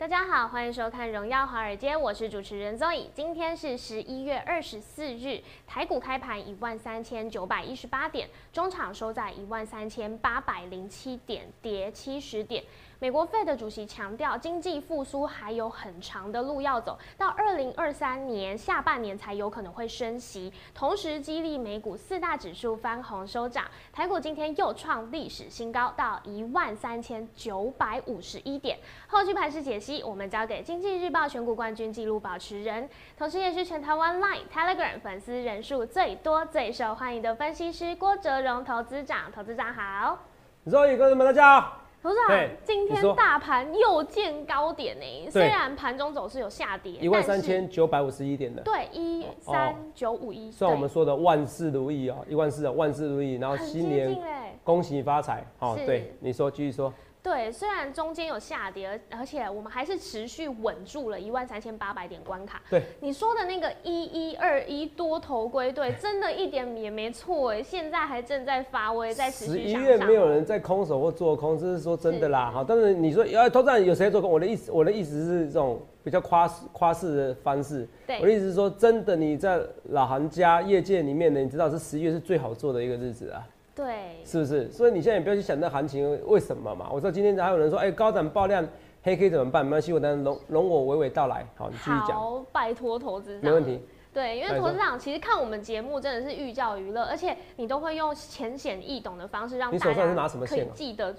大家好，欢迎收看《荣耀华尔街》，我是主持人 Zoe。今天是十一月二十四日，台股开盘一万三千九百一十八点，中场收在一万三千八百零七点，跌七十点。美国 Fed 主席强调，经济复苏还有很长的路要走，到二零二三年下半年才有可能会升息，同时激励美股四大指数翻红收涨。台股今天又创历史新高，到一万三千九百五十一点。后续盘势解析，我们交给经济日报选股冠军纪录保持人，同时也是全台湾 Line、Telegram 粉丝人数最多、最受欢迎的分析师郭哲荣投资长。投资长好，Zoe 哥们大家好。董事长，今天大盘又见高点呢。虽然盘中走势有下跌，一万三千九百五十一点的。对，一三九五一。算我们说的万事如意哦，一万四的万事如意，然后新年恭喜发财。哦，对，你说继续说。对，虽然中间有下跌，而而且我们还是持续稳住了一万三千八百点关卡。对，你说的那个一一二一多头归队，真的一点也没错哎，现在还正在发威，在持续十一月没有人在空手或做空，这是说真的啦。好，但是你说要投资有谁做空？我的意思，我的意思是这种比较夸夸式的方式。对，我的意思是说，真的你在老行家业界里面呢，你知道是十一月是最好做的一个日子啊。对，是不是？所以你现在也不要去想那行情为什么嘛。我知道今天还有人说，哎，高涨爆量，黑 K 怎么办？没关系，我等容容我娓娓道来。好，你继续讲。好，拜托投资没问题。对，因为投资长其实看我们节目真的是寓教于乐，而且你都会用浅显易懂的方式让你手上是拿什么线？记得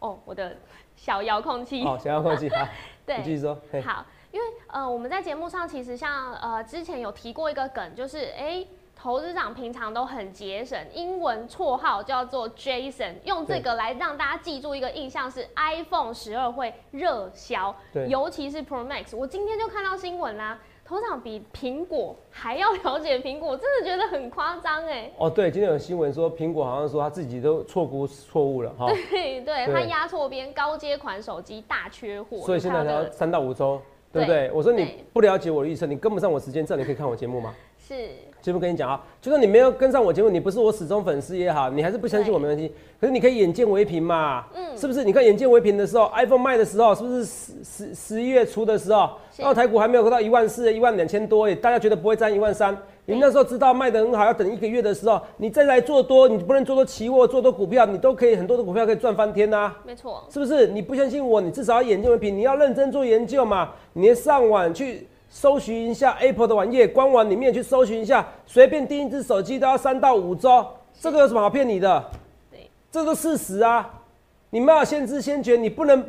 哦，我的小遥控器。哦，小遥控器。好，对，继续说。好，因为呃，我们在节目上其实像呃之前有提过一个梗，就是哎。投资长平常都很节省，英文绰号叫做 Jason，用这个来让大家记住一个印象是 iPhone 十二会热销，尤其是 Pro Max。我今天就看到新闻啦，投资长比苹果还要了解苹果，真的觉得很夸张哎。哦，对，今天有新闻说苹果好像说他自己都错估错误了哈。对对，他压错边，高阶款手机大缺货，所以现在才要三到五周，对不对？我说你不了解我的预测，你跟不上我时间，这样你可以看我节目吗？是。节目跟你讲啊，就算你没有跟上我节目，你不是我始终粉丝也好，你还是不相信我没关系。可是你可以眼见为凭嘛，嗯，是不是？你看眼见为凭的时候，iPhone 卖的时候，是不是十十十一月初的时候，然后台股还没有到一万四、一万两千多，大家觉得不会占一万三。你那时候知道卖的很好，要等一个月的时候，你再来做多，你不能做多期货，做多股票，你都可以很多的股票可以赚翻天呐。没错，是不是？你不相信我，你至少要眼见为凭，你要认真做研究嘛，你上网去。搜寻一下 Apple 的网页官网里面去搜寻一下，随便订一只手机都要三到五周，这个有什么好骗你的？对，这个事实啊，你没有先知先觉，你不能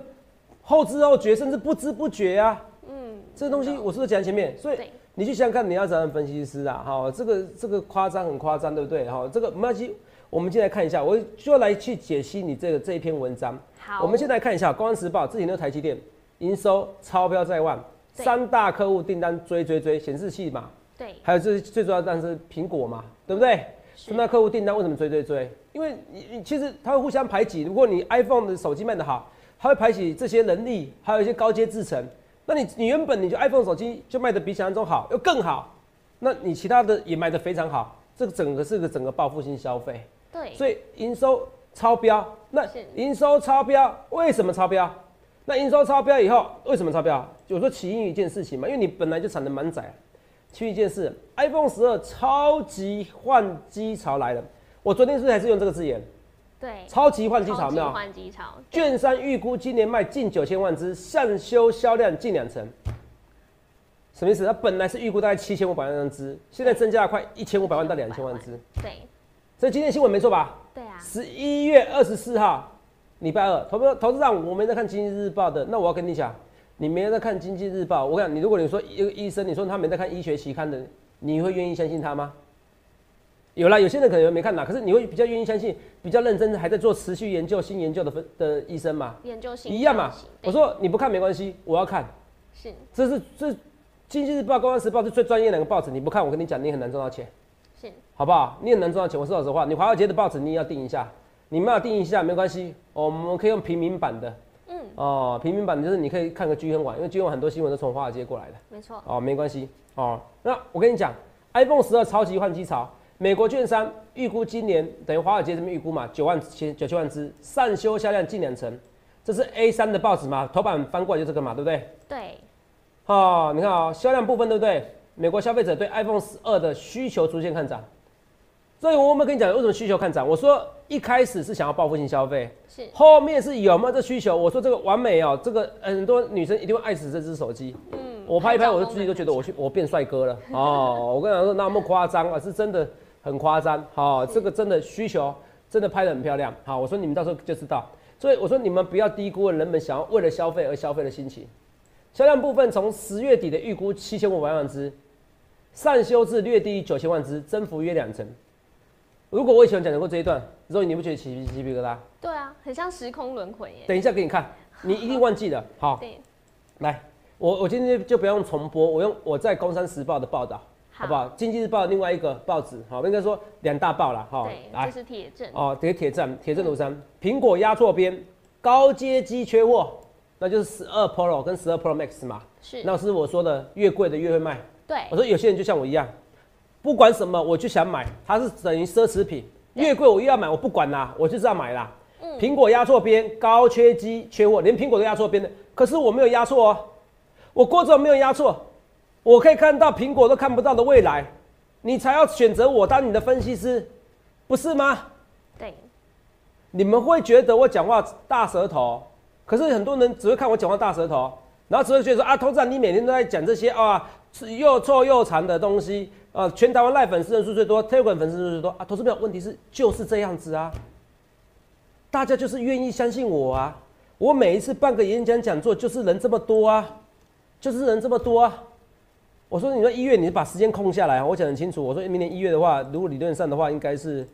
后知后觉，甚至不知不觉啊。嗯，这个东西我是不是讲前面？所以你去想想看，你要怎样分析师啊？哈，这个这个夸张很夸张，对不对？哈，这个没关系，我们进来看一下，我就来去解析你这个这一篇文章。好，我们先来看一下《公安时报》之前的台积电营收超标在万。三大客户订单追追追，显示器嘛，对，还有这最主要但是苹果嘛，对不对？三大客户订单为什么追追追？因为你你其实它会互相排挤。如果你 iPhone 的手机卖得好，它会排挤这些能力，还有一些高阶制程。那你你原本你就 iPhone 手机就卖得比想象中好，又更好，那你其他的也卖得非常好，这个整个是个整个报复性消费。对，所以营收超标。那营收超标为什么超标？那营收超标以后，为什么超标？就说起因一件事情嘛，因为你本来就产能满载。其一件事，iPhone 十二超级换机潮来了。我昨天是不是还是用这个字眼？对，超级换机潮没有？换机潮。券商预估今年卖近九千万只，上修销量近两成。什么意思？它本来是预估大概七千五百万只，现在增加了快一千五百万到两千万只。对。所以今天新闻没错吧？对啊。十一月二十四号。礼拜二，投资投资长，我没在看经济日报的，那我要跟你讲，你没在看经济日报，我讲你，如果你说一个医生，你说他没在看医学期刊的，你会愿意相信他吗？有啦，有些人可能没看到，可是你会比较愿意相信比较认真还在做持续研究、新研究的分的医生嘛？研究性一样嘛。我说你不看没关系，我要看。是这是这《经济日报》《公安时报》是最专业的两个报纸，你不看，我跟你讲，你很难赚到钱，是好不好？你很难赚到钱。我说老实话，你华尔街的报纸你也要订一下，你没有定一下没关系，哦我们可以用平民版的。嗯，哦，平民版的就是你可以看个居很晚，因为居很晚很多新闻都从华尔街过来的。没错，哦，没关系哦。那我跟你讲，iPhone 十二超级换机潮，美国券商预估今年等于华尔街这边预估嘛，九万千九千万只，上修销量近两成。这是 A 三的报纸嘛，头版翻过来就这个嘛，对不对？对，哦，你看啊、销量部分对不对？美国消费者对 iPhone 十二的需求逐渐看涨，所以我有没有跟你讲为什么需求看涨？我说一开始是想要报复性消费，是后面是有没有这需求？我说这个完美哦，这个很多女生一定会爱死这只手机。嗯，我拍一拍，我就自己都觉得我去我变帅哥了 哦。我跟你讲说那么夸张啊，是真的很夸张。好、这个真的需求真的拍得很漂亮。好，我说你们到时候就知道。所以我说你们不要低估了人们想要为了消费而消费的心情。销量部分从十月底的预估七千五百万只，上修至略低于九千万只，增幅约两成。如果我以前讲过这一段，肉你不觉得起鸡皮疙瘩？对啊，很像时空轮回耶。等一下给你看，你一定忘记了。好，对，来，我我今天就不用重播，我用我在《工商时报》的报道，好不好？《经济日报》另外一个报纸，好，应该说两大报了，哈。对，来这，是铁证。哦，这个铁证铁证如山，苹果压错边，高阶机缺货，那就是十二 Pro 跟十二 Pro Max 嘛。是，那是我说的，越贵的越会卖。对我，说有些人就像我一样，不管什么我就想买，它是等于奢侈品，越贵我越要买，我不管啦，我就是要买啦。嗯。苹果压错边，高缺机缺货，连苹果都压错边的，可是我没有压错哦，我郭总没有压错，我可以看到苹果都看不到的未来，你才要选择我当你的分析师，不是吗？对，你们会觉得我讲话大舌头，可是很多人只会看我讲话大舌头，然后只会觉得说啊，投资长你每天都在讲这些啊，是又臭又长的东西啊，全台湾赖粉丝人数最多，Telegram 粉丝人数最多啊，投资票问题是就是这样子啊，大家就是愿意相信我啊，我每一次办个演讲讲座就是人这么多啊，就是人这么多啊。我说你说一月你把时间空下来啊，我讲得很清楚。我说明年一月的话，如果理论上的话，应该是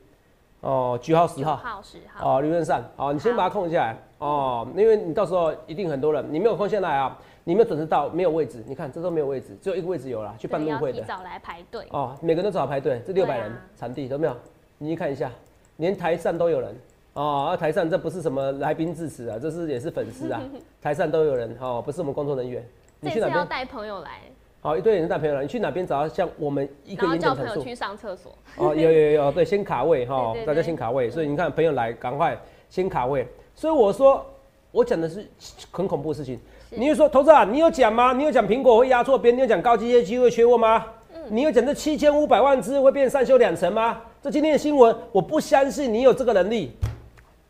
哦九号十九号。号、十号，哦，理论上，好，你先把它空下来哦，因为你到时候一定很多人，你没有空下来啊，你没有准时到，没有位置，你看这都没有位置，只有一个位置有了，去办对要路会的提早来排队。哦，每个人都找排队，这六百人场地有没有？你去看一下，连台上都有人哦，啊台上这不是什么来宾致辞啊，这是也是粉丝啊，台上都有人哦，不是我们工作人员，你去哪边？带朋友来，好，一堆人带朋友来，你去哪边找到像我们一个然后演讲陈述？叫朋友去上厕所。哦，有有有，对，先卡位哈大家先卡位，所以你看朋友来，赶快先卡位。所以我说，我讲的是很恐怖的事情。是你就说，投资啊，你有讲吗？你有讲苹果会压错边？你有讲高阶业绩会缺货吗？嗯你有讲这七千五百万只会变上修两成吗？这今天的新闻，我不相信你有这个能力。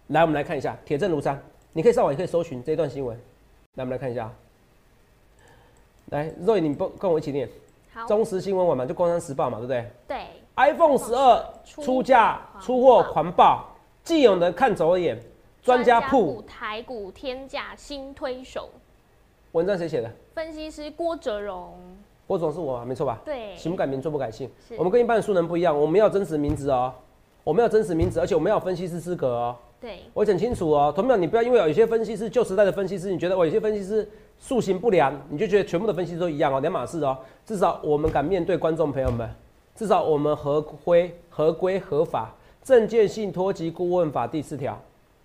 来，我们来看一下，铁证如山，你可以上网，也可以搜寻这一段新闻。来，我们来看一下。来，Roy，你不跟我一起念好，中时新闻网嘛，就《工商时报》嘛，对不对？对，iPhone 十二出出价出货狂暴，既有人看走眼，专家铺台股天价新推手，文章谁写的？分析师郭哲荣。郭总是我嘛，没错吧？对，行不改名，坐不改姓。我们跟一般的素人不一样，我们要真实名字哦，我们要真实名字，而且我们要分析师资格哦。对，我讲清楚哦，同样你不要因为有一些分析师旧时代的分析师，你觉得我有些分析师塑形不良，你就觉得全部的分析师都一样哦，两码事哦。至少我们敢面对观众朋友们，至少我们合规、合规、合法，证券信托及顾问法第四条，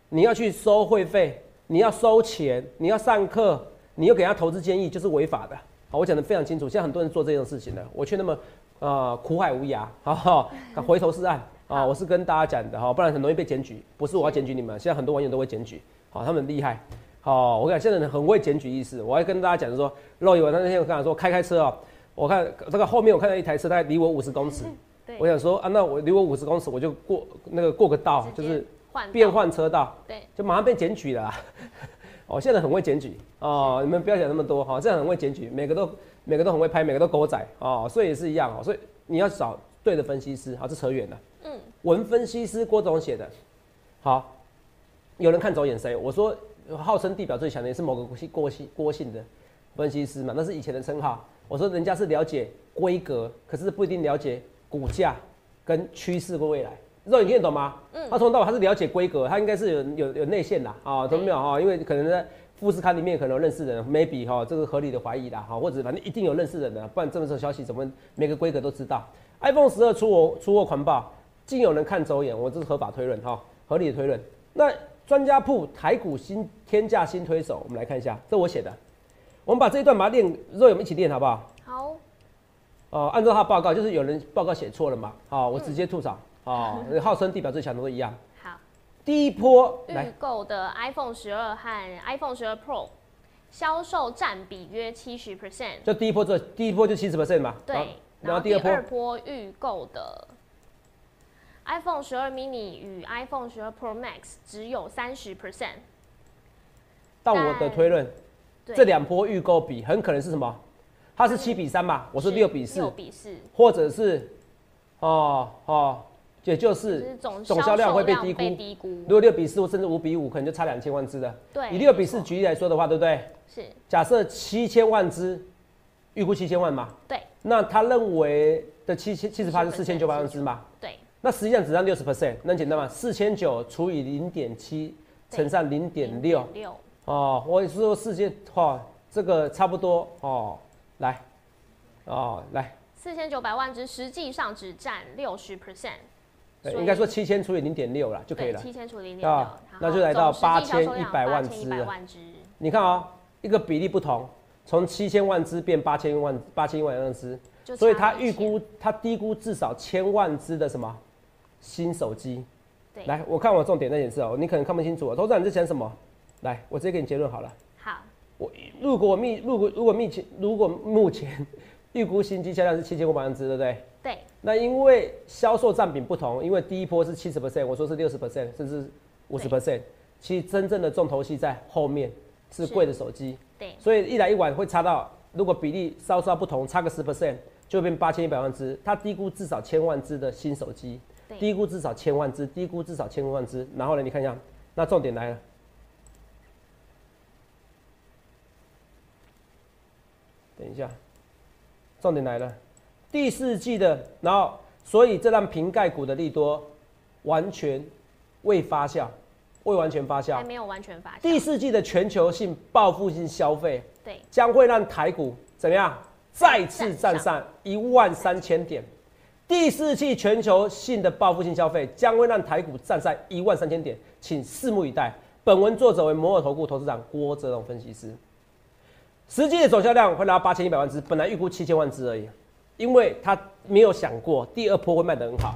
你要去收会费，你要收钱，你要上课，你又给他投资建议，就是违法的。好，我讲的非常清楚，现在很多人做这种事情的，我却那么呃苦海无涯，哈哈，回头是岸啊！我是跟大家讲的哈，不然很容易被检举。不是我要检举你们，现在很多网友都会检举，好，他们很厉害。好，我讲，现在人很会检举意识。我还跟大家讲说，肉友那天我跟他说开开车哦，我看这个后面我看到一台车，大概离我五十公尺，对，我想说啊，那我离我五十公尺，我就过那个过个道，就是换变道，换车道，对，就马上被检举了啊。哦，现在很会检举哦，你们不要想那么多哈，这样很会检举，每个都每个都很会拍，每个都狗仔哦，所以也是一样哦，所以你要找对的分析师，好，这扯远了。嗯，文分析师郭总写的，好，有人看走眼谁？我说号称地表最强的也是某个郭姓郭姓郭姓的分析师嘛，那是以前的称号。我说人家是了解规格，可是不一定了解股价。跟趋势跟未来。肉你听得懂吗？嗯，他从头到尾他是了解规格，他应该是有有有内线的啊，懂没有哈？因为可能在富士康里面可能有认识人，maybe 哈，这个合理的怀疑啦哈，或者反正一定有认识人的，不然这么多消息怎么每个规格都知道？iPhone 十二出货出货狂暴，竟有人看走眼，我这是合法推论哈，合理的推论。那专家铺台股新天价新推手，我们来看一下，这我写的，我们把这一段把它练，肉友们一起练好不好？好。哦，按照他报告，就是有人报告写错了嘛？好，我直接吐槽。哦，号称地表最强的都一样。好，第一波预购的 iPhone 十二和 iPhone 十二 Pro 销售占比约七十 percent。就第一波做，第一波就七十 percent 嘛。对。然后第二波预购的 iPhone 十二 mini 与 iPhone 十二 Pro Max 只有三十 percent。到我的推论，这两波预购比很可能是什么？它是七比三嘛？我是六比四。六比四。或者是，哦哦。也就是总销量会被低估，低估如果六比四或甚至五比五，可能就差两千万只的。对，以六比四举例来说的话，对不对？是。假设七千万只，预估七千万嘛？对。那他认为的七千七十八是四千九百万只嘛？对。那实际上只占六十 percent，那简单嘛？四千九除以零点七乘上零点六。六。哦，我是说四千，哈，这个差不多哦。来，哦，来。四千九百万只，实际上只占六十 percent。对，应该说七千除以零点六了就可以了。七千除以零点六，那就来到八千一百万只。你看啊，一个比例不同，从七千万只变八千万八千一万只，所以他预估他低估至少千万只的什么新手机。对，来，我看我重点在显示哦，你可能看不清楚啊。投资人你在想什么？来，我直接给你结论好了。好，我如果密如果如果目前如果目前预估新机销量是七千五百万只，对不对？对，那因为销售占比不同，因为第一波是七十 percent，我说是六十 percent，甚至五十 percent，其实真正的重头戏在后面，是贵的手机。对，所以一来一往会差到，如果比例稍稍不同，差个十 percent，就会变八千一百万只。它低估至少千万只的新手机，低估至少千万只，低估至少千万只。然后呢，你看一下，那重点来了，等一下，重点来了。第四季的，然后所以这让瓶盖股的利多完全未发酵，未完全发酵，还没有完全发酵。第四季的全球性报复性消费，对，将会让台股怎么样再次站上一万三千点。第四季全球性的报复性消费将会让台股站上一万三千点，请拭目以待。本文作者为摩尔投顾投资长郭哲龙分析师，实际的总销量会达到八千一百万只，本来预估七千万只而已。因为他没有想过第二波会卖得很好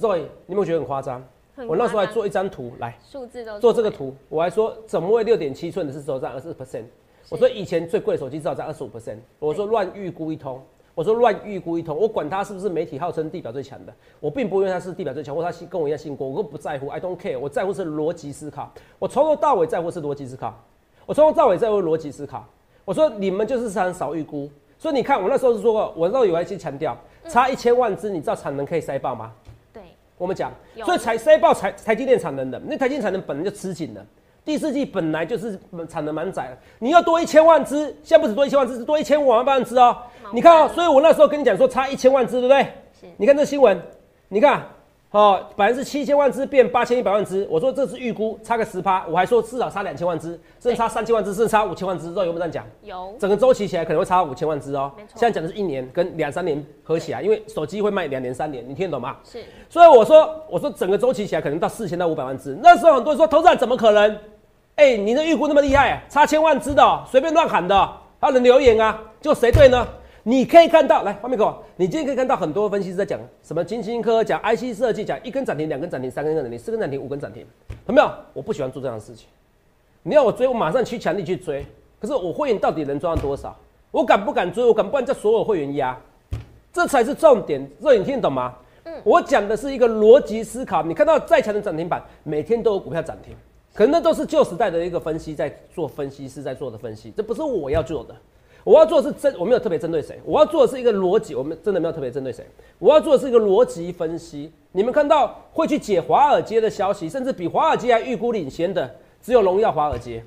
，Roy，你有没有觉得很夸张？我那时候还做一张图来，数字都做这个图，我还说怎么会六点七寸的是只有占二十 percent？我说以前最贵的手机至少在二十五 percent。我说乱预估一通，我说乱预估一通，我管它是不是媒体号称地表最强的，我并不因为它是地表最强，或他信跟我一样姓郭，我都不在乎，I don't care，我在乎是逻辑思考，我从头到尾在乎是逻辑思考，我从头到尾在乎逻辑思考。我说你们就是常少预估。所以你看，我那时候是说过，我那时候有一些强调，差一千万只，你知道产能可以塞爆吗？对，我们讲，所以才塞爆台台积电产能的，那台积电产能本来就吃紧了，第四季本来就是产能蛮窄的，你要多一千万只，现在不止多一千万只，是多一千五万万只哦。你看哦，所以我那时候跟你讲说差一千万只，对不对？是。你看这新闻，你看。哦，本来是七千万只变八千一百万只，我说这是预估，差个十趴，我还说至少差两千万只，甚至差三千万只，甚至差五千万只，知道有没有这样讲？有。整个周期起来可能会差五千万只哦。没错。现在讲的是一年跟两三年合起来，因为手机会卖两年三年，你听得懂吗？是。所以我说，我说整个周期起来可能到四千到五百万只，那时候很多人说，投资人怎么可能？哎，你的预估那么厉害，差千万只的，随便乱喊的，他能留言啊？就谁对呢？你可以看到，来画面给我。你今天可以看到很多分析师在讲什么金星科，讲 IC 设计，讲一根涨停，两根涨停，三根涨停，四根涨停，五根涨停，有没有？我不喜欢做这样的事情。你要我追，我马上去强力去追。可是我会员到底能赚到多少？我敢不敢追？我敢不敢叫所有会员压？这才是重点。这你听得懂吗？嗯。我讲的是一个逻辑思考。你看到再强的涨停板，每天都有股票涨停，可能那都是旧时代的一个分析在做分析师在做的分析，这不是我要做的。我要做的是针，我没有特别针对谁。我要做的是一个逻辑，我们真的没有特别针对谁。我要做的是一个逻辑分析。你们看到会去解华尔街的消息，甚至比华尔街还预估领先的，只有荣耀华尔街。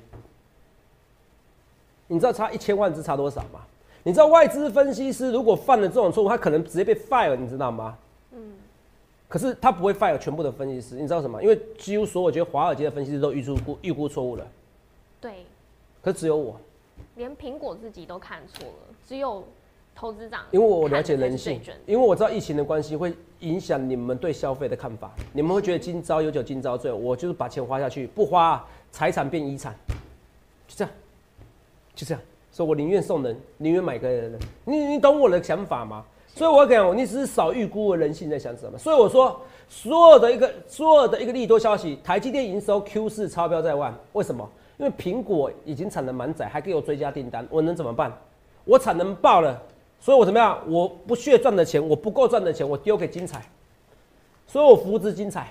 你知道差一千万只差多少吗？你知道外资分析师如果犯了这种错误，他可能直接被 fire，你知道吗？嗯，可是他不会 fire 全部的分析师，你知道什么？因为几乎所有我觉得华尔街的分析师都预估预估错误了，对，可只有我，连苹果自己都看错了，只有投资长，因为我了解人性，因为我知道疫情的关系会影响你们对消费的看法，你们会觉得今朝有酒今朝醉，我就是把钱花下去，不花财产变遗产，就这样，就这样。所以我宁愿送人，宁愿买个人。你你懂我的想法吗？所以我讲，你只是少预估了人性在想什么。所以我说，所有的一个所有的一个利多消息，台积电营收 Q 四超标在外，为什么？因为苹果已经产能满载，还给我追加订单，我能怎么办？我产能爆了，所以我怎么样？我不屑赚的钱，我不够赚的钱，我丢给精彩。所以我扶植精彩，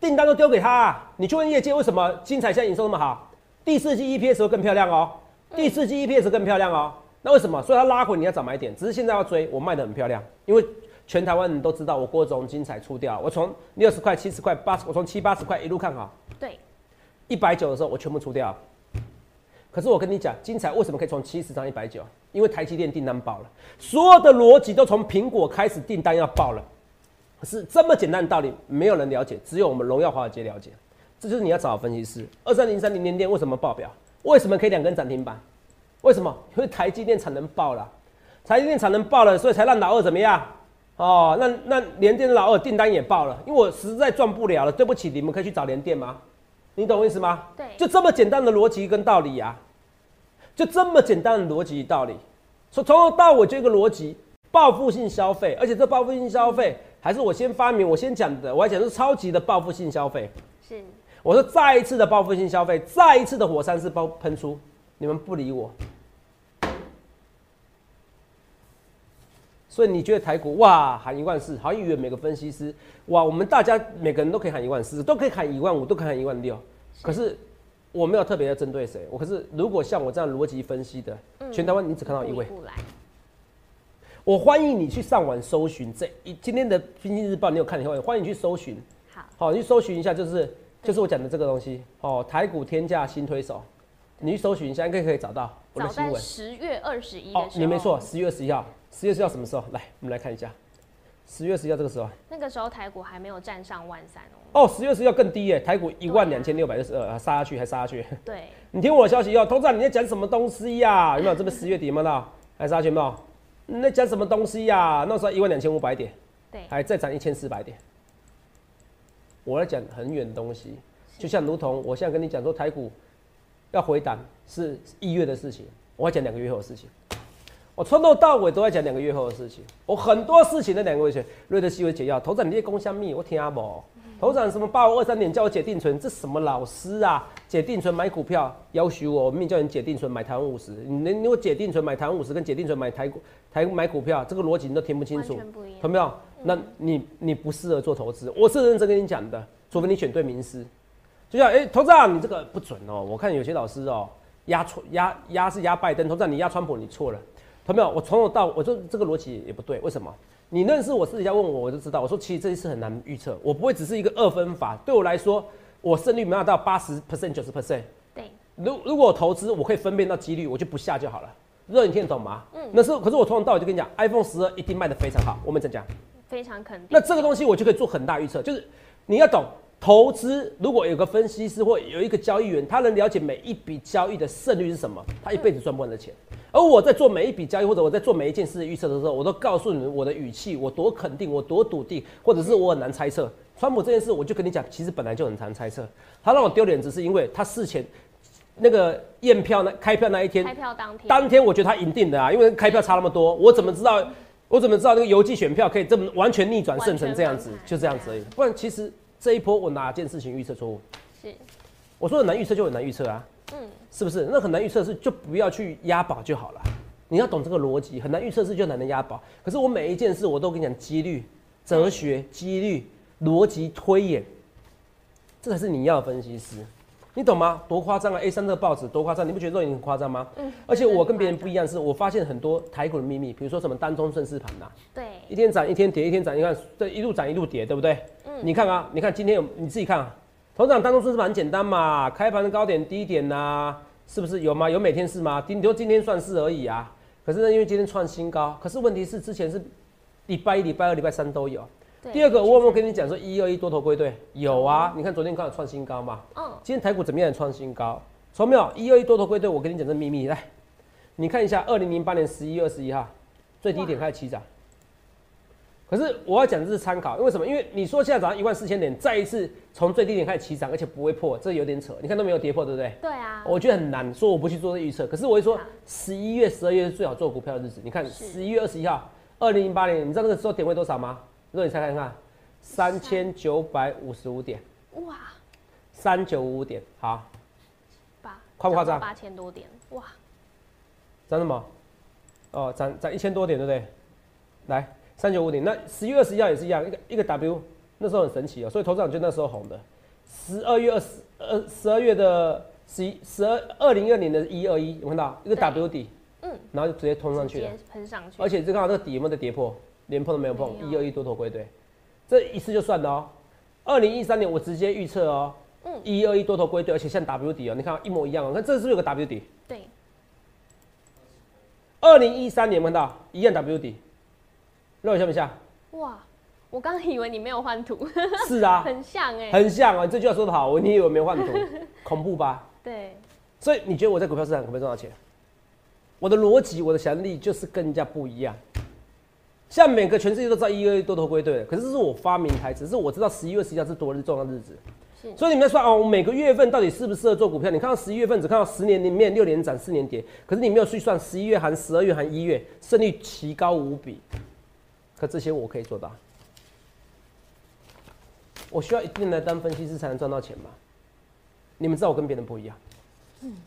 订单都丢给他。你去问业界为什么精彩现在营收那么好？第四季 EPS 会更漂亮哦。第四季 EPS 更漂亮哦，那为什么？所以它拉回你要找买点，只是现在要追，我卖的很漂亮，因为全台湾人都知道我郭总精彩出掉，我从六十块、七十块、八十，我从七八十块一路看好，对，一百九的时候我全部出掉。可是我跟你讲，精彩为什么可以从七十涨一百九？因为台积电订单爆了，所有的逻辑都从苹果开始订单要爆了，是这么简单的道理，没有人了解，只有我们荣耀华尔街了解。这就是你要找分析师。二三零三零年电为什么爆表？为什么可以两根涨停板？为什么？因为台积电产能爆了，台积电产能爆了，所以才让老二怎么样？哦，那那联电的老二订单也爆了，因为我实在赚不了了。对不起，你们可以去找联电吗？你懂我意思吗？对，就这么简单的逻辑跟道理呀，就这么简单的逻辑道理。从从头到尾就一个逻辑，报复性消费，而且这报复性消费还是我先发明、我先讲的，我还讲是超级的报复性消费。是。我说再一次的报复性消费，再一次的火山式爆喷出，你们不理我，所以你觉得台股哇喊一万四，好像以为每个分析师哇，我们大家每个人都可以喊一万四，都可以喊一万五，都可以喊一万六。可是我没有特别要针对谁，我可是如果像我这样逻辑分析的，全台湾你只看到一位。我欢迎你去上网搜寻这一今天的《经济日报》，你有看以后，欢迎你去搜寻。好，好，你去搜寻一下，就是。就是我讲的这个东西哦，台股天价新推手，你去搜寻一下，应该可以找到我的新闻。十月二十一哦，你没错，十月二十一号，十月十一号什么时候？来，我们来看一下，十月十一号这个时候，那个时候台股还没有站上万三哦。哦，十月十一号更低耶，台股一万两千六百六十二，杀下去还杀下去。对，你听我的消息哦，董事长你在讲什么东西呀？有没有？这边十月底吗？到还杀去没有？你在讲什么东西呀？那时候一万两千五百点，对，还再涨一千四百点。我在讲很远的东西，就像如同我现在跟你讲说台股要回档是一月的事情，我要讲两个月后的事情。我从头到尾都在讲两个月后的事情。我很多事情的两个月前，瑞德西韦解药，头长你列公香蜜，我听阿不？头长什么八五二三点叫我解定存，这什么老师啊？解定存买股票要求我，我命叫你解定存买台湾五十，你你我解定存买台湾五十跟解定存买台股台买股票，这个逻辑你都听不清楚，懂没有？那你你不适合做投资，我是认真跟你讲的，除非你选对名师。就像哎，投资长你这个不准哦，我看有些老师哦压错压压是压拜登，投资长你压川普你错了，有没有？我从头到我说这个逻辑也不对，为什么？你认识我私底下问我，我就知道。我说其实这一次很难预测，我不会只是一个二分法。对我来说，我胜率没有到八十 percent、九十 percent。对。如如果我投资，我可以分辨到几率，我就不下就好了。热你听得懂吗？嗯。那是，可是我从头到尾就跟你讲，iPhone 十二一定卖的非常好。我们怎讲？非常肯定。那这个东西我就可以做很大预测，就是你要懂投资。如果有个分析师或有一个交易员，他能了解每一笔交易的胜率是什么，他一辈子赚不完的钱。而我在做每一笔交易，或者我在做每一件事的预测的时候，我都告诉你们我的语气，我多肯定，我多笃定，或者是我很难猜测。川普这件事，我就跟你讲，其实本来就很难猜测。他让我丢脸，只是因为他事前那个验票那开票那一天，开票当天，当天我觉得他赢定的啊，因为开票差那么多，我怎么知道？我怎么知道那个邮寄选票可以这么完全逆转胜成这样子？就这样子而已。不然其实这一波我哪件事情预测错误？是，我说很难预测就很难预测啊。嗯，是不是？那很难预测是就不要去押宝就好了。你要懂这个逻辑，很难预测是就难能押宝。可是我每一件事我都跟你讲几率、哲学、几率、逻辑推演，这才是你要的分析师。你懂吗？多夸张啊！A 三的报纸多夸张，你不觉得这已经很夸张吗？嗯。而且我跟别人不一样，是我发现很多台股的秘密，比如说什么单中顺势盘呐。对。一天涨一天跌，一天涨，你看这一路涨一路跌，对不对？嗯。你看啊，你看今天有你自己看啊。头涨单中顺势盘很简单嘛，开盘的高点低点呐，是不是有吗？有每天是吗？顶多今天算是而已啊。可是呢，因为今天创新高，可是问题是之前是礼拜一、礼拜二、礼拜三都有，对第二个，我有没有跟你讲说一二一多头归队？有啊，你看昨天刚好创新高嘛，嗯，今天台股怎么样？创新高，从没有一二一多头归队？我跟你讲这秘密，来，你看一下，二零零八年十一月二十一号最低点开始起涨。可是我要讲的是参考，因为什么？因为你说现在早上一万四千点，再一次从最低点开始起涨，而且不会破，这有点扯。你看都没有跌破，对不对？对啊，我觉得很难，说我不去做这预测。可是我会说，十一月、十二月是最好做股票的日子。你看十一月二十一号，二零零八年，你知道那个时候点位多少吗？如果你猜看看，三千九百五十五点，哇，三九五五点，好，八夸不夸张八千多点，哇，涨什么？哦，涨涨一千多点，对不对？来，三九五点。那十一月二十一号也是一样，一个一个 W，那时候很神奇哦，所以头长就那时候红的。十二月二十二十二月的十一十二二零二年的一二一，有看到一个 W 底，嗯，然后就直接冲上去了接。喷上去，而且这刚好这个底有没有在跌破？连碰都没有碰，一二一多头归队，这一次就算了哦。二零一三年我直接预测哦，嗯一二一多头归队，而且像 W 底哦，你看一模一样哦。看这是不是有个 W 底？对，二零一三年看到一样 W 底？肉像不像？哇，我刚以为你没有换图，是啊，很像哎，很像啊。你这句话说的好，你以为没换图，恐怖吧？对，所以你觉得我在股票市场可不可以赚到钱？我的逻辑，我的想象力就是跟人家不一样。像每个全世界都知道一二一多头归队，可是这是我发明台词，是我知道十一月十一号是多日重要日子。所以你们在说哦，我每个月份到底适不适合做股票？你看到十一月份只看到十年里面六年涨四年跌，可是你没有去算十一月含十二月含一月，胜率奇高无比。可这些我可以做到。我需要一定来当分析师才能赚到钱吗？你们知道我跟别人不一样，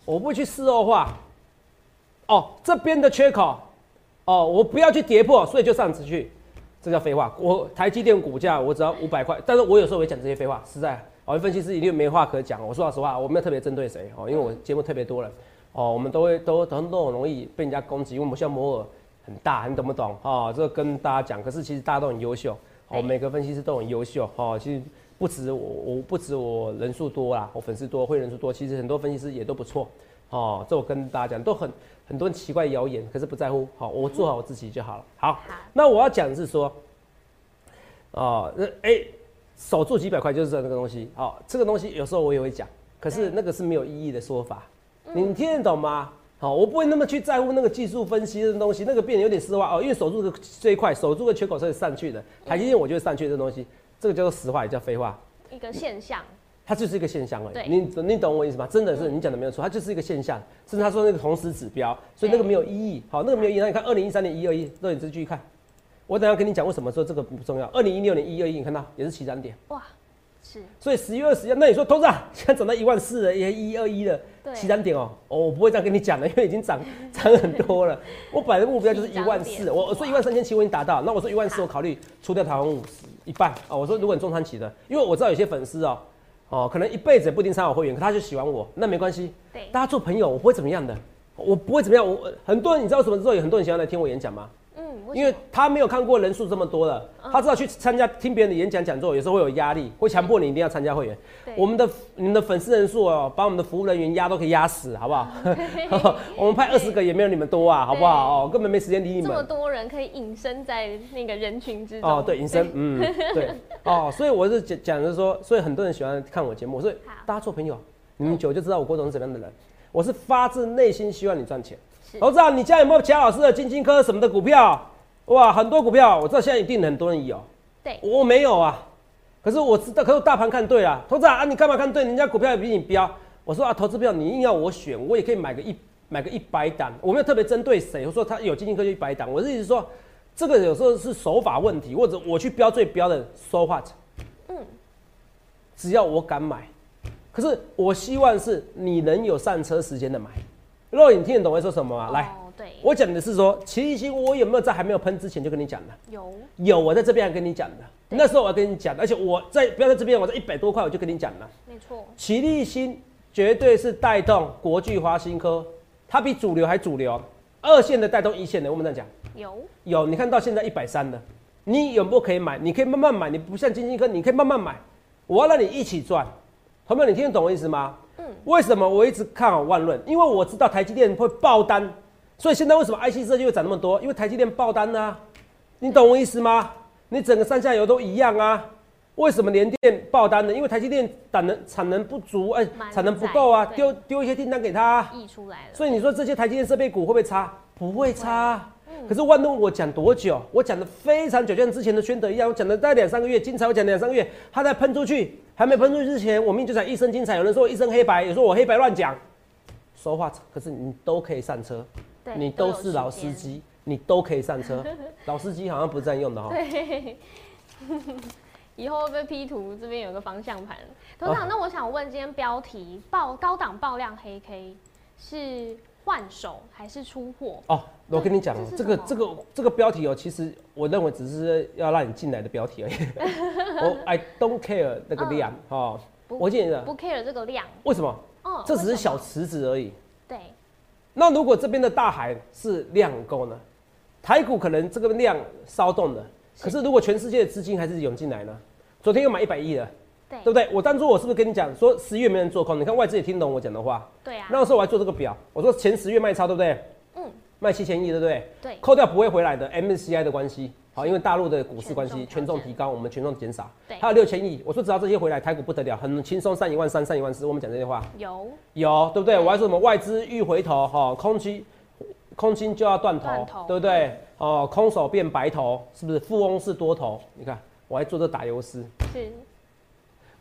我不会去事后化。哦，这边的缺口，哦，我不要去跌破，所以就上去去，这叫废话。我台积电股价我只要五百块，但是我有时候会讲这些废话，实在，哦，分析师一定没话可讲。我说老实话，我没有特别针对谁哦，因为我节目特别多人，哦，我们都会都都都很容易被人家攻击，因为我们像摩尔很大，你懂不懂？哦，这个跟大家讲，可是其实大家都很优秀，哦，每个分析师都很优秀，哦，其实不止我，我不止我人数多啦，我粉丝多，会员人数多，其实很多分析师也都不错，哦，这我跟大家讲，都很很多奇怪谣言，可是不在乎，好，我做好我自己就好了。好，好，那我要讲的是说，哦，那哎，守住几百块就是这个东西，好，这个东西有时候我也会讲，可是那个是没有意义的说法，你听得懂吗？好，我不会那么去在乎那个技术分析的东西，那个变得有点实话哦，因为守住个这一块，守住个缺口是会上去的。台积电我就会上去的东西，这个叫做实话，也叫废话，一个现象，它就是一个现象而已。你你懂我意思吗？真的是你讲的没有错，它就是一个现象，甚至他说那个同时指标，所以那个没有意义。好，那个没有意义。那你看二零一三年一二一，那你自己继续看。我等下跟你讲为什么说这个不重要。二零一六年一二一，你看到也是起涨点，哇，是，所以十一月二十一，那你说投资啊，现在涨到一万四了，也一二一了，对起涨点哦、哦，我不会这样跟你讲的，因为已经涨 涨很多了。我本来的目标就是一万四，我说一万三千七我已经达到，那我说一万四我考虑出掉台湾五十一半哦。我说如果你中长期的，因为我知道有些粉丝哦，哦可能一辈子也不一定参我会员，可他就喜欢我，那没关系，对，大家做朋友我不会怎么样的，我不会怎么样。我很多人你知道什么时候有很多人喜欢来听我演讲吗？嗯，因为他没有看过人数这么多的，他知道去参加听别人的演讲讲座，有时候会有压力，会强迫你一定要参加会员。我们的你们的粉丝人数哦，把我们的服务人员压都可以压死，好不好？我们派二十个也没有你们多啊，好不好？哦，根本没时间理你们这么。多人可以隐身在那个人群之中，哦，对，隐身，嗯，对，哦，所以我是讲讲的是说，所以很多人喜欢看我节目，所以大家做朋友，你们久就知道我郭总是怎样的人。我是发自内心希望你赚钱。是我知道你家有没有贾老师的金金科什么的股票？哇，很多股票，我知道现在一定很多人有。对，我没有啊，可是我知道，可是大盘看对啊，投资啊，啊你干嘛看对？人家股票也比你标。我说啊，投资票你硬要我选，我也可以买个一买个一百档，我没有特别针对谁，我说他有基金科就一百档。我的意思是说，这个有时候是手法问题，或者我去标最标的，so what？嗯，只要我敢买，可是我希望是你能有上车时间的买。若你听得懂我在说什么吗？来，哦，对，我讲的是说，奇异星我有没有在还没有喷之前就跟你讲的？有，有，我在这边还跟你讲的，那时候我还跟你讲，而且我在不要在这边，我在一百多块我就跟你讲了，没错，奇力新绝对是带动国巨华新科，它比主流还主流，二线的带动一线的，我们这样讲，有，有，你看到现在一百三的，你有没有可以买？你可以慢慢买，你不像金星科，你可以慢慢买，我要让你一起赚，朋友，你听得懂我意思吗？嗯，为什么我一直看好万润？因为我知道台积电会爆单，所以现在为什么 IC 设计会涨那么多？因为台积电爆单呢、你懂我意思吗？你整个上下游都一样啊。为什么联电爆单呢？因为台积电产能产能不足，哎、满产能不够啊，丢丢一些订单给他啊、溢出来了，所以你说这些台积电设备股会不会差？不会差。嗯可是万东我讲多久？我讲的非常久，就像之前的宣德一样，我讲的大概两三个月，经常我讲两三个月，它再喷出去，还没喷出去之前，我命就讲一身精彩。有人说我一身黑白，有说我黑白乱讲，说话，可是你都可以上车，对你都是老司，机，你都可以上车。老司机好像不占用的哈、对。以后会不会 P 图？这边有个方向盘。董事长，那我想问，今天标题爆高档爆量黑 K 是换手还是出货？哦，我跟你讲哦，这个这个这个标题哦，其实我认为只是要让你进来的标题而已。我 I don't care 那个量哦，我建议的，不 care 这个量，为什么？哦，这只是小池子而已。对，那如果这边的大海是量够呢？台股可能这个量骚动了，可是如果全世界的资金还是涌进来呢？昨天又买一百亿了，对对不对？我当初我是不是跟你讲说十月没人做空？你看外资也听懂我讲的话。对啊，那个时候我还做这个表，我说前十月卖超，对不对？嗯，卖七千亿，对不对？对，扣掉不会回来的 MSCI 的关系，好，因为大陆的股市关系，权权重提高，我们权重减少。对还有六千亿，我说只要这些回来，台股不得了，很轻松上一万三、上一万四。我们讲这些话有有，对不对？对我还说什么外资欲回头，哈，空气空心就要断头对不对？哦，空手变白头，是不是？富翁是多头，你看我还做这打油诗，是，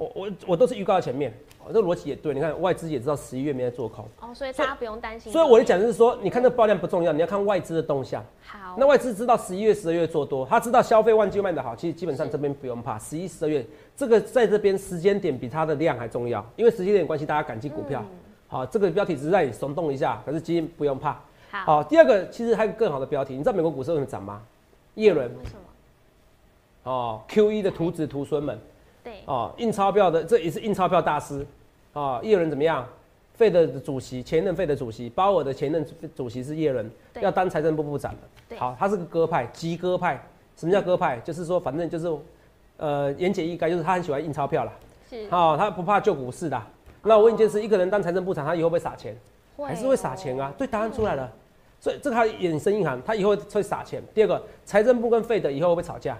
我我我都是预告在前面，哦，这逻辑也对。你看外资也知道十一月没在做空，哦，所以大家不用担心。所以我的讲的是说，你看这爆量不重要，你要看外资的动向。好，那外资知道十一月、十二月做多，他知道消费旺季卖得好，其实基本上这边不用怕。十一、十二月这个在这边时间点比它的量还重要，因为时间点关系，大家赶进股票。好，这个标题只是让你耸动一下，可是基金不用怕。好，好，第二个其实还有更好的标题，你知道美国股市为什么涨吗？叶伦为什么？哦，Q E 的徒子徒孙们对，哦，印钞票的这也是印钞票大师哦，叶伦怎么样？费的主席，前任费的主席，鲍尔的前任主席是叶伦，要当财政部部长了。对好，他是个鸽派，极鸽派。什么叫鸽派？就是说，反正就是，呃，言简意赅，就是他很喜欢印钞票啦。是，好、他不怕救股市的。那我问一件事，一个人当财政部长，他以后会撒钱？还是会撒钱啊？对，答案出来了。所以这个他衍生银行，他以后会撒钱。第二个，财政部跟费的以后会不会吵架？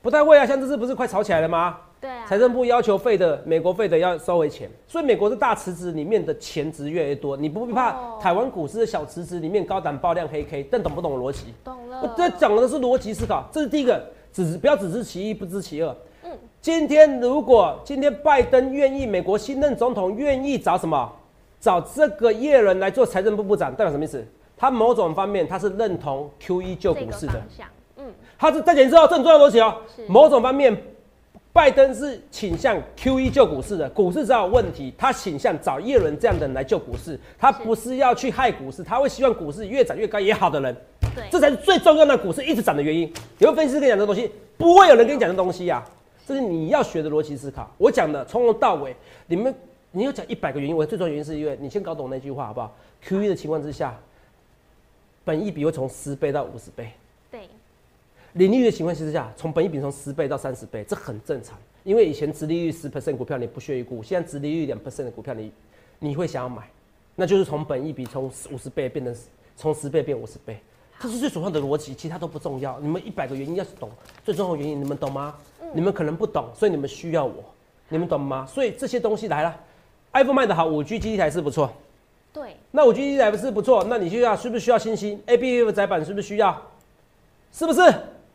不太会啊，像这次不是快吵起来了吗？对啊，财政部要求费的美国费的要收回钱，所以美国的大池子里面的钱值越来越多。你不必怕哦台湾股市的小池子里面高档爆量黑 K，但懂不懂逻辑？懂了。我这讲的是逻辑思考，这是第一个，只不要只知其一不知其二。嗯今天如果今天拜登愿意，美国新任总统愿意找什么？找这个叶伦来做财政部部长，代表什么意思？他某种方面他是认同 Q E 救股市的嗯，他是再解释哦，这很重要的逻辑哦。某种方面，拜登是倾向 Q E 救股市的，股市只要有问题，他倾向找耶伦这样的人来救股市，他不是要去害股市，他会希望股市越涨越高也好的人。对，这才是最重要的股市一直涨的原因。有分析师跟你讲这东西？不会有人跟你讲这东西呀、这是你要学的逻辑思考。我讲的从头到尾，你们你有讲一百个原因，我最重要的原因是因为你先搞懂那句话好不好？Q E 的情况之下，本益比会从十倍到五十倍。利率的情况之下，从本益比从十倍到三十倍，这很正常。因为以前殖利率十 percent 股票你不屑一顾，现在殖利率两 percent 的股票你你会想要买，那就是从本益比从五十倍变成从十倍变五十倍，这是最主要的逻辑，其他都不重要。你们一百个原因要是懂，最重要的原因你们懂吗？你们可能不懂，所以你们需要我，你们懂吗？所以这些东西来了，iPhone 卖得好，五 G 基地台是不错，对，那五 G 基地台不是不错，那你就要是不是需要新兴 A B F 载板是不是需要？是不是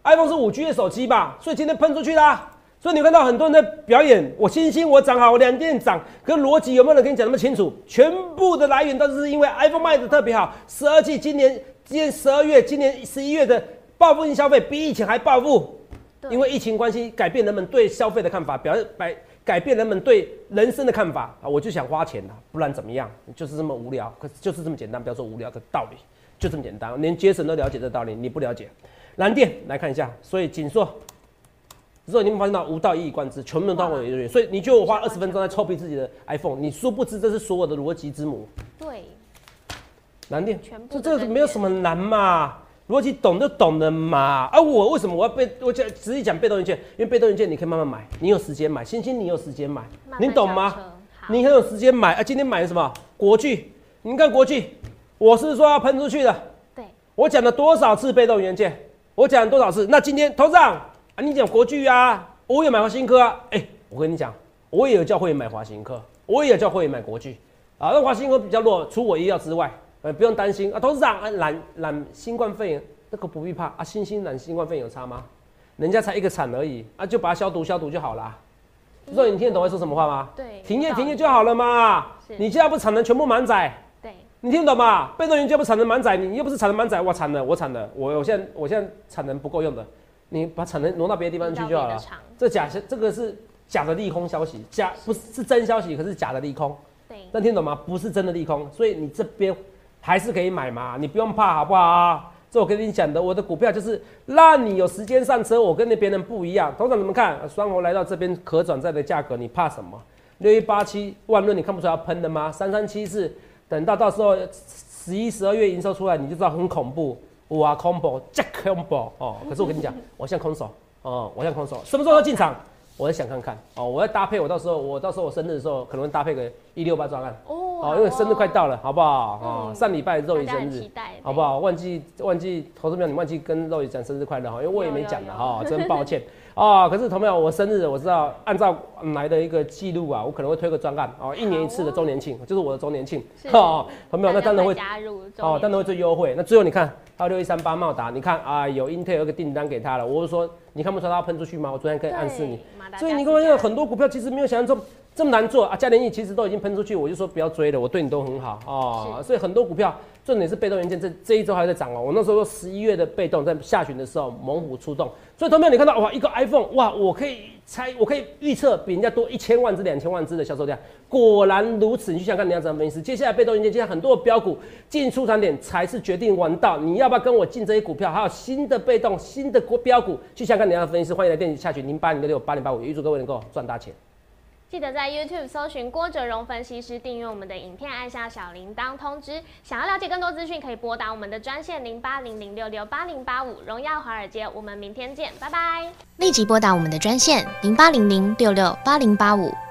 ？iPhone 是五 G 的手机吧，所以今天喷出去啦。所以你看到很多人在表演，我星星我涨好，我两电涨，可是逻辑有没有人跟你讲那么清楚？全部的来源都是因为 iPhone 卖的特别好，十二季今年今年十二月、今年十一月的报复性消费比以前还报复，因为疫情关系改变人们对消费的看法，表改改变人们对人生的看法啊！我就想花钱啦，不然怎么样？就是这么无聊，可是就是这么简单，不要说无聊的道理，就这么简单。连杰森都了解这道理，你不了解。蓝电来看一下，所以紧缩，之后你们发现到无道一以贯之，全部都到我有所以你觉得我花二十分钟在臭屁自己的 iPhone，你殊不知这是所有的逻辑之母。对，蓝电全部这这个没有什么难嘛，逻辑懂就懂了嘛。啊，我为什么我要被我讲直接讲被动元件？因为被动元件你可以慢慢买，你有时间买，星星你有时间买，慢慢你懂吗你很有时间买啊。今天买的什么国巨？你看国巨，我是说要喷出去的，对，我讲了多少次被动元件？我讲了多少次？那今天头上啊，你讲国巨啊，我也买华新科啊，哎、我跟你讲，我也有叫会员买华新科，我也有叫会员买国巨，啊，那华新科比较弱，除我意料之外，呃，不用担心啊，董事长啊，染染新冠肺炎那个不必怕啊，新兴染新冠肺炎有差吗？人家才一个产而已啊，就把它消毒消毒就好啦。所以你听得懂我在说什么话吗？对停业停业就好了嘛。你现在不产能全部满载，对，你听懂吗？被动元件不产能满载，你又不是产能满载，我产能，我产能，我我现在我现在产能不够用的，你把产能挪到别的地方去就好了。这假这个是假的利空消息，假不是是真消息，可是假的利空。对，但听懂吗？不是真的利空，所以你这边还是可以买嘛，你不用怕，好不好？这我跟你讲的，我的股票就是让你有时间上车，我跟那别人不一样。董事长你们看，双红来到这边可转债的价格，你怕什么？六一八七万润，你看不出来要喷的吗？三三七四，等到到时候十一、十二月营收出来，你就知道很恐怖。哇，combo 加 combo 哦！可是我跟你讲，我现在空手哦，我现在空手，什么时候要进场？我在想看看哦，我要搭配，我到时候我到时候我生日的时候，可能会搭配个一六八专案。哦哦，因为生日快到了，好不好？哦，嗯上礼拜肉姨生日好不好？忘记忘记，投资票你忘记跟肉姨讲生日快乐哈，因为我也没讲了哈，真抱歉 啊。可是同朋友，我生日我知道，按照来的一个记录啊，我可能会推个专案哦，一年一次的周年庆，就是我的周年庆是哦。同朋友，那当然会加入哦，当然会最优惠。那最后你看，还有六一三八茂达，你看啊，有 Intel 有个订单给他了，我是说，你看不出来他要喷出去吗？我昨天可以暗示你。所以你跟我讲，很多股票其实没有想象中这么难做啊。嘉联益其实都已经喷出去，我就说不要追了，我对你都很好哦。所以很多股票重点是被动元件，这这一周还在涨哦。我那时候十一月的被动，在下旬的时候猛虎出动，所以同学你看到哇，一个 iPhone 哇，我可以猜，我可以预测比人家多一千万只、两千万只的销售量，果然如此。你去想看，你要怎么分析？接下来被动元件，接下来很多的标股进出场点才是决定王道。你要不要跟我进这些股票？还有新的被动、新的股标股，去想看你要分析师，欢迎来电击下群零八零六六八零八五，预祝各位能够赚大钱。记得在 YouTube 搜寻郭哲荣分析师，订阅我们的影片，按下小铃铛通知。想要了解更多资讯，可以拨打我们的专线零八零零六六八零八五。荣耀华尔街，我们明天见，拜拜。立即拨打我们的专线零八零零六六八零八五